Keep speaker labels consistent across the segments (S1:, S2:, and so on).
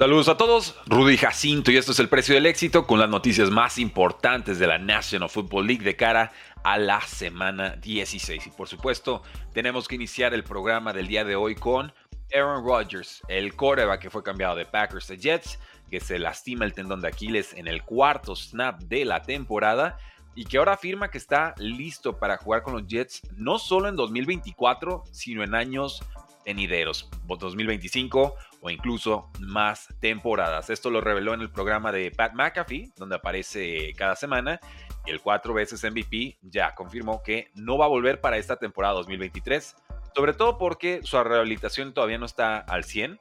S1: Saludos a todos, Rudy Jacinto y esto es el precio del éxito con las noticias más importantes de la National Football League de cara a la semana 16. Y por supuesto, tenemos que iniciar el programa del día de hoy con Aaron Rodgers, el coreback que fue cambiado de Packers a Jets, que se lastima el tendón de Aquiles en el cuarto snap de la temporada y que ahora afirma que está listo para jugar con los Jets no solo en 2024, sino en años venideros, 2025 o incluso más temporadas. Esto lo reveló en el programa de Pat McAfee, donde aparece cada semana. Y el cuatro veces MVP ya confirmó que no va a volver para esta temporada 2023, sobre todo porque su rehabilitación todavía no está al 100.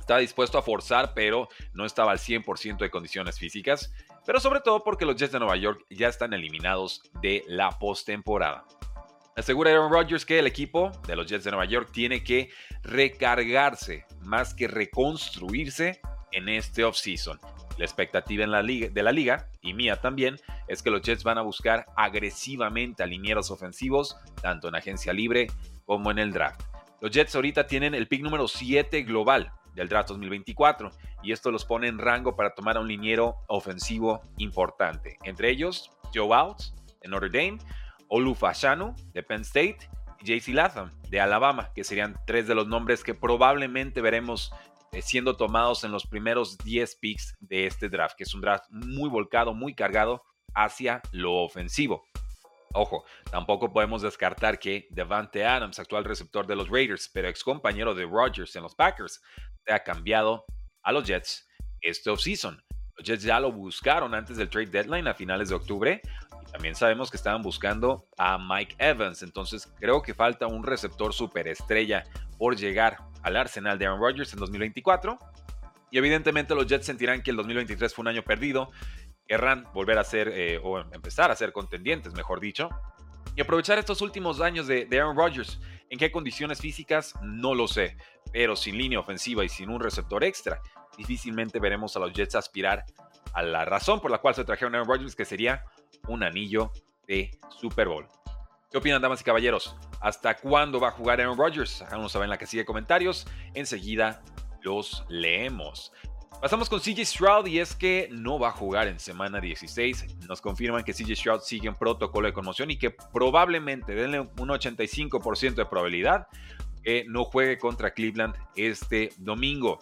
S1: Estaba dispuesto a forzar, pero no estaba al 100% de condiciones físicas. Pero sobre todo porque los Jets de Nueva York ya están eliminados de la postemporada. Asegura Aaron Rodgers que el equipo de los Jets de Nueva York tiene que recargarse más que reconstruirse en este offseason. La expectativa en la liga, de la liga, y mía también, es que los Jets van a buscar agresivamente a ofensivos, tanto en agencia libre como en el draft. Los Jets ahorita tienen el pick número 7 global del draft 2024 y esto los pone en rango para tomar a un liniero ofensivo importante. Entre ellos, Joe Outs de Notre Dame, Olufashanu de Penn State y JC Latham de Alabama, que serían tres de los nombres que probablemente veremos eh, siendo tomados en los primeros 10 picks de este draft, que es un draft muy volcado, muy cargado hacia lo ofensivo. Ojo, tampoco podemos descartar que Devante Adams, actual receptor de los Raiders, pero ex compañero de Rodgers en los Packers, ha cambiado a los Jets este offseason. Los Jets ya lo buscaron antes del trade deadline a finales de octubre y también sabemos que estaban buscando a Mike Evans. Entonces creo que falta un receptor superestrella por llegar al arsenal de Aaron Rodgers en 2024. Y evidentemente los Jets sentirán que el 2023 fue un año perdido. Querrán volver a ser, eh, o empezar a ser contendientes, mejor dicho. Y aprovechar estos últimos años de, de Aaron Rodgers. ¿En qué condiciones físicas? No lo sé. Pero sin línea ofensiva y sin un receptor extra, difícilmente veremos a los Jets aspirar a la razón por la cual se trajeron a Aaron Rodgers, que sería un anillo de Super Bowl. ¿Qué opinan, damas y caballeros? ¿Hasta cuándo va a jugar Aaron Rodgers? Háganos saber en la casilla de comentarios. Enseguida los leemos. Pasamos con CJ Stroud y es que no va a jugar en semana 16. Nos confirman que CJ Stroud sigue en protocolo de conmoción y que probablemente, denle un 85% de probabilidad, que no juegue contra Cleveland este domingo.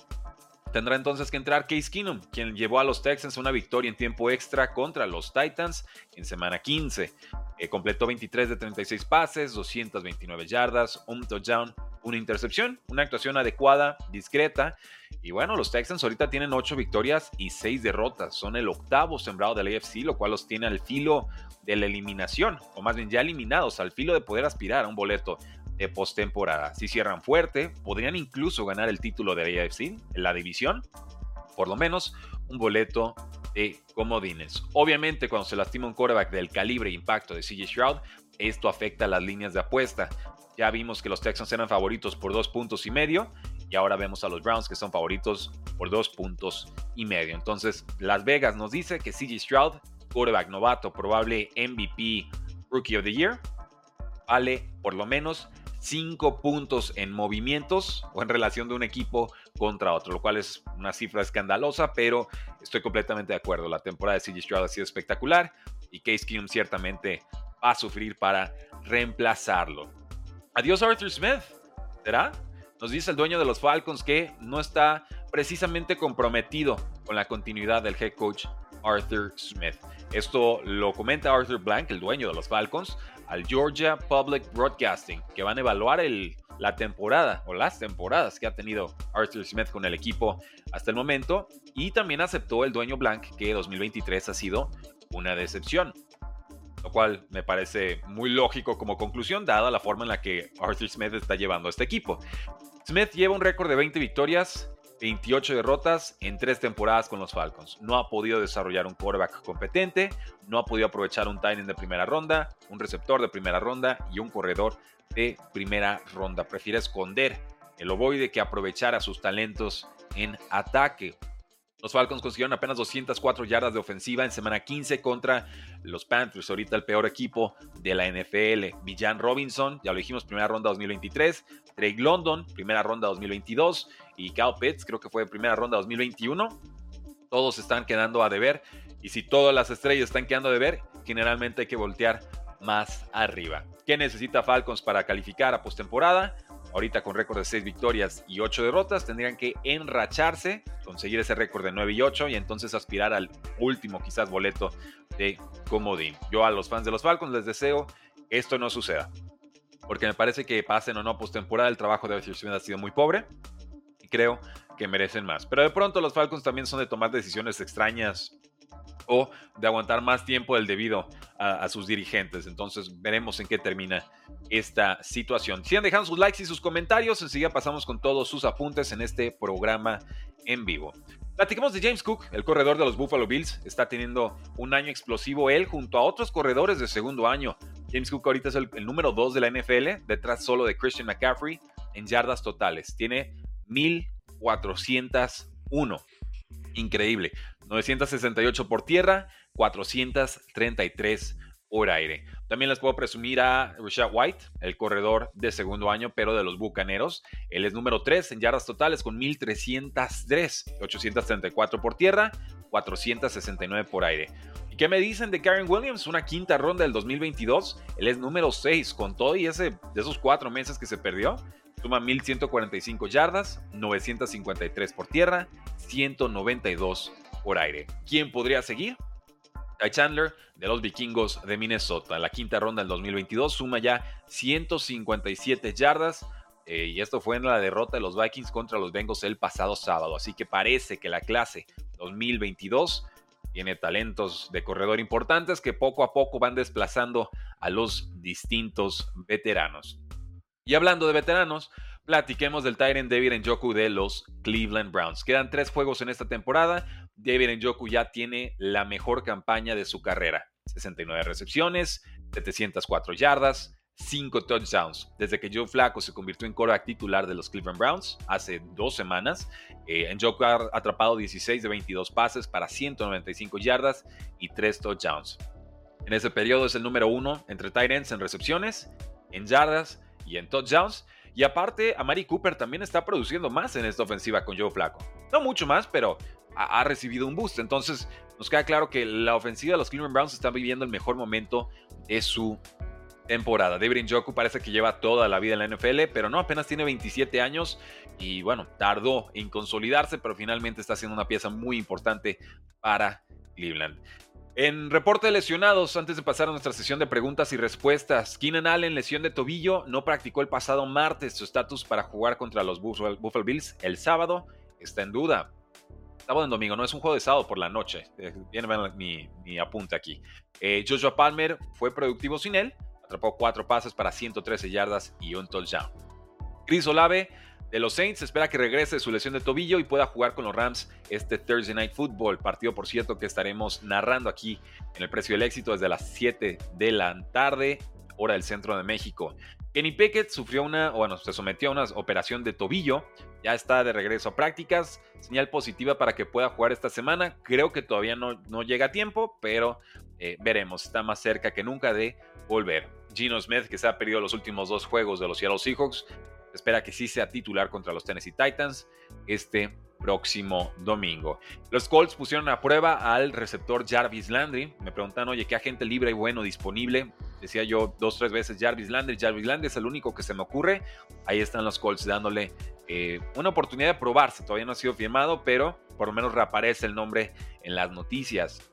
S1: Tendrá entonces que entrar Case Keenum, quien llevó a los Texans una victoria en tiempo extra contra los Titans en semana 15. Eh, completó 23 de 36 pases, 229 yardas, un touchdown, una intercepción, una actuación adecuada, discreta. Y bueno, los Texans ahorita tienen 8 victorias y 6 derrotas. Son el octavo sembrado del AFC, lo cual los tiene al filo de la eliminación, o más bien ya eliminados, al filo de poder aspirar a un boleto de postemporada. Si cierran fuerte, podrían incluso ganar el título de la AFC, en la división, por lo menos un boleto de comodines. Obviamente, cuando se lastima un quarterback del calibre e impacto de CJ Stroud, esto afecta a las líneas de apuesta. Ya vimos que los Texans eran favoritos por dos puntos y medio y ahora vemos a los Browns que son favoritos por dos puntos y medio. Entonces, Las Vegas nos dice que CJ Stroud, quarterback novato, probable MVP Rookie of the Year, vale por lo menos 5 puntos en movimientos o en relación de un equipo contra otro, lo cual es una cifra escandalosa, pero estoy completamente de acuerdo. La temporada de CJ Stroud ha sido espectacular y Case Keenum ciertamente va a sufrir para reemplazarlo. Adiós Arthur Smith, ¿será? Nos dice el dueño de los Falcons que no está precisamente comprometido con la continuidad del head coach Arthur Smith. Esto lo comenta Arthur Blank, el dueño de los Falcons, al Georgia Public Broadcasting, que van a evaluar la temporada o las temporadas que ha tenido Arthur Smith con el equipo hasta el momento. Y también aceptó el dueño Blank que 2023 ha sido una decepción. Lo cual me parece muy lógico como conclusión, dada la forma en la que Arthur Smith está llevando a este equipo. Smith lleva un récord de 20 victorias, 28 derrotas en tres temporadas con los Falcons. No ha podido desarrollar un quarterback competente, no ha podido aprovechar un tight de primera ronda, un receptor de primera ronda y un corredor de primera ronda. Prefiere esconder el ovoide que aprovechar a sus talentos en ataque. Los Falcons consiguieron apenas 204 yardas de ofensiva en semana 15 contra los Panthers, ahorita el peor equipo de la NFL. Villan Robinson, ya lo dijimos, primera ronda 2023. Drake London, primera ronda 2022. Y Cal Pitts, creo que fue primera ronda 2021. Todos están quedando a deber. Y si todas las estrellas están quedando a deber, generalmente hay que voltear más arriba. ¿Qué necesita Falcons para calificar a postemporada? Ahorita con récord de 6 victorias y 8 derrotas, tendrían que enracharse, conseguir ese récord de 9 y 8 y entonces aspirar al último quizás boleto de comodín. Yo a los fans de los Falcons les deseo esto no suceda, porque me parece que pasen o no postemporada, el trabajo de Arthur ha sido muy pobre y creo que merecen más. Pero de pronto los Falcons también son de tomar decisiones extrañas o de aguantar más tiempo del debido a, sus dirigentes. Entonces veremos en qué termina esta situación. Sigan dejando sus likes y sus comentarios. Enseguida pasamos con todos sus apuntes en este programa en vivo. Platicamos de James Cook, el corredor de los Buffalo Bills. Está teniendo un año explosivo él junto a otros corredores de segundo año. James Cook ahorita es el, el número 2 de la NFL, detrás solo de Christian McCaffrey en yardas totales. Tiene 1401. Increíble. 968 por tierra, 433 por aire. También les puedo presumir a Rashad White, el corredor de segundo año, pero de los Bucaneros. Él es número 3 en yardas totales con 1303, 834 por tierra, 469 por aire. ¿Y qué me dicen de Karen Williams? Una quinta ronda del 2022. Él es número 6 con todo y ese de esos cuatro meses que se perdió. Suma 1145 yardas, 953 por tierra, 192 por aire. ¿Quién podría seguir? Ty Chandler de los vikingos de Minnesota. La quinta ronda del 2022 suma ya 157 yardas. Eh, y esto fue en la derrota de los Vikings contra los Bengals el pasado sábado. Así que parece que la clase 2022 tiene talentos de corredor importantes que poco a poco van desplazando a los distintos veteranos. Y hablando de veteranos, platiquemos del Tyrant David Njoku de los Cleveland Browns. Quedan tres juegos en esta temporada. David Njoku ya tiene la mejor campaña de su carrera. 69 recepciones, 704 yardas, 5 touchdowns. Desde que Joe Flacco se convirtió en quarterback titular de los Cleveland Browns hace dos semanas, eh, Njoku ha atrapado 16 de 22 pases para 195 yardas y 3 touchdowns. En ese periodo es el número uno entre tight ends en recepciones, en yardas y en touchdowns. Y aparte, Amari Cooper también está produciendo más en esta ofensiva con Joe Flaco. No mucho más, pero ha, recibido un boost. Entonces, nos queda claro que la ofensiva de los Cleveland Browns está viviendo el mejor momento de su temporada. David Njoku parece que lleva toda la vida en la NFL, pero no, apenas tiene 27 años y bueno, tardó en consolidarse, pero finalmente está siendo una pieza muy importante para Cleveland. En reporte de lesionados, antes de pasar a nuestra sesión de preguntas y respuestas, Keenan Allen, lesión de tobillo, no practicó el pasado martes su estatus para jugar contra los Buffalo, Bills el sábado, está en duda. Sábado en domingo, no es un juego de sábado por la noche. Eh, viene mi, mi apunte aquí. Eh, Joshua Palmer fue productivo sin él, atrapó cuatro pases para 113 yardas y un touchdown. Chris Olave de los Saints. Espera que regrese de su lesión de tobillo y pueda jugar con los Rams este Thursday Night Football. Partido, por cierto, que estaremos narrando aquí en el precio del éxito desde las 7 de la tarde, hora del centro de México. Kenny Pickett sufrió una, bueno, se sometió a una operación de tobillo. Ya está de regreso a prácticas. Señal positiva para que pueda jugar esta semana. Creo que todavía no, no llega a tiempo, pero eh, veremos. Está más cerca que nunca de volver. Gino Smith, que se ha perdido los últimos dos juegos de los Seattle Seahawks, espera que sí sea titular contra los Tennessee Titans este próximo domingo. Los Colts pusieron a prueba al receptor Jarvis Landry. Me preguntan, oye, ¿qué agente libre y bueno disponible? Decía yo dos, tres veces Jarvis Landry. Jarvis Landry es el único que se me ocurre. Ahí están los Colts dándole eh, una oportunidad de probarse. Todavía no ha sido firmado, pero por lo menos reaparece el nombre en las noticias.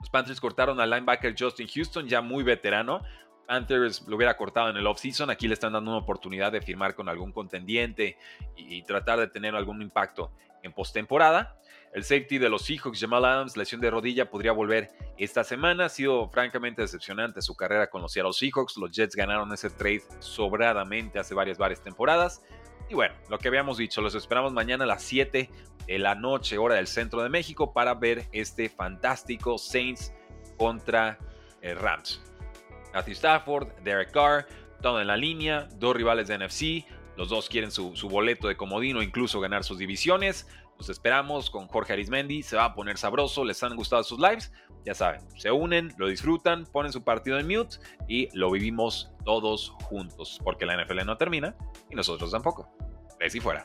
S1: Los Panthers cortaron al linebacker Justin Houston, ya muy veterano. Panthers lo hubiera cortado en el offseason. Aquí le están dando una oportunidad de firmar con algún contendiente y, tratar de tener algún impacto en postemporada. El safety de los Seahawks, Jamal Adams, lesión de rodilla, podría volver esta semana. Ha sido francamente decepcionante su carrera con los Seattle Seahawks. Los Jets ganaron ese trade sobradamente hace varias, varias temporadas. Y bueno, lo que habíamos dicho, los esperamos mañana a las 7 de la noche, hora del centro de México, para ver este fantástico Saints contra eh, Rams. Matthew Stafford, Derek Carr, todo en la línea, dos rivales de NFC, los dos quieren su, su boleto de comodino, incluso ganar sus divisiones. Los esperamos con Jorge Arismendi, se va a poner sabroso, les han gustado sus lives, ya saben, se unen, lo disfrutan, ponen su partido en mute y lo vivimos todos juntos, porque la NFL no termina y nosotros tampoco. Ves y fuera.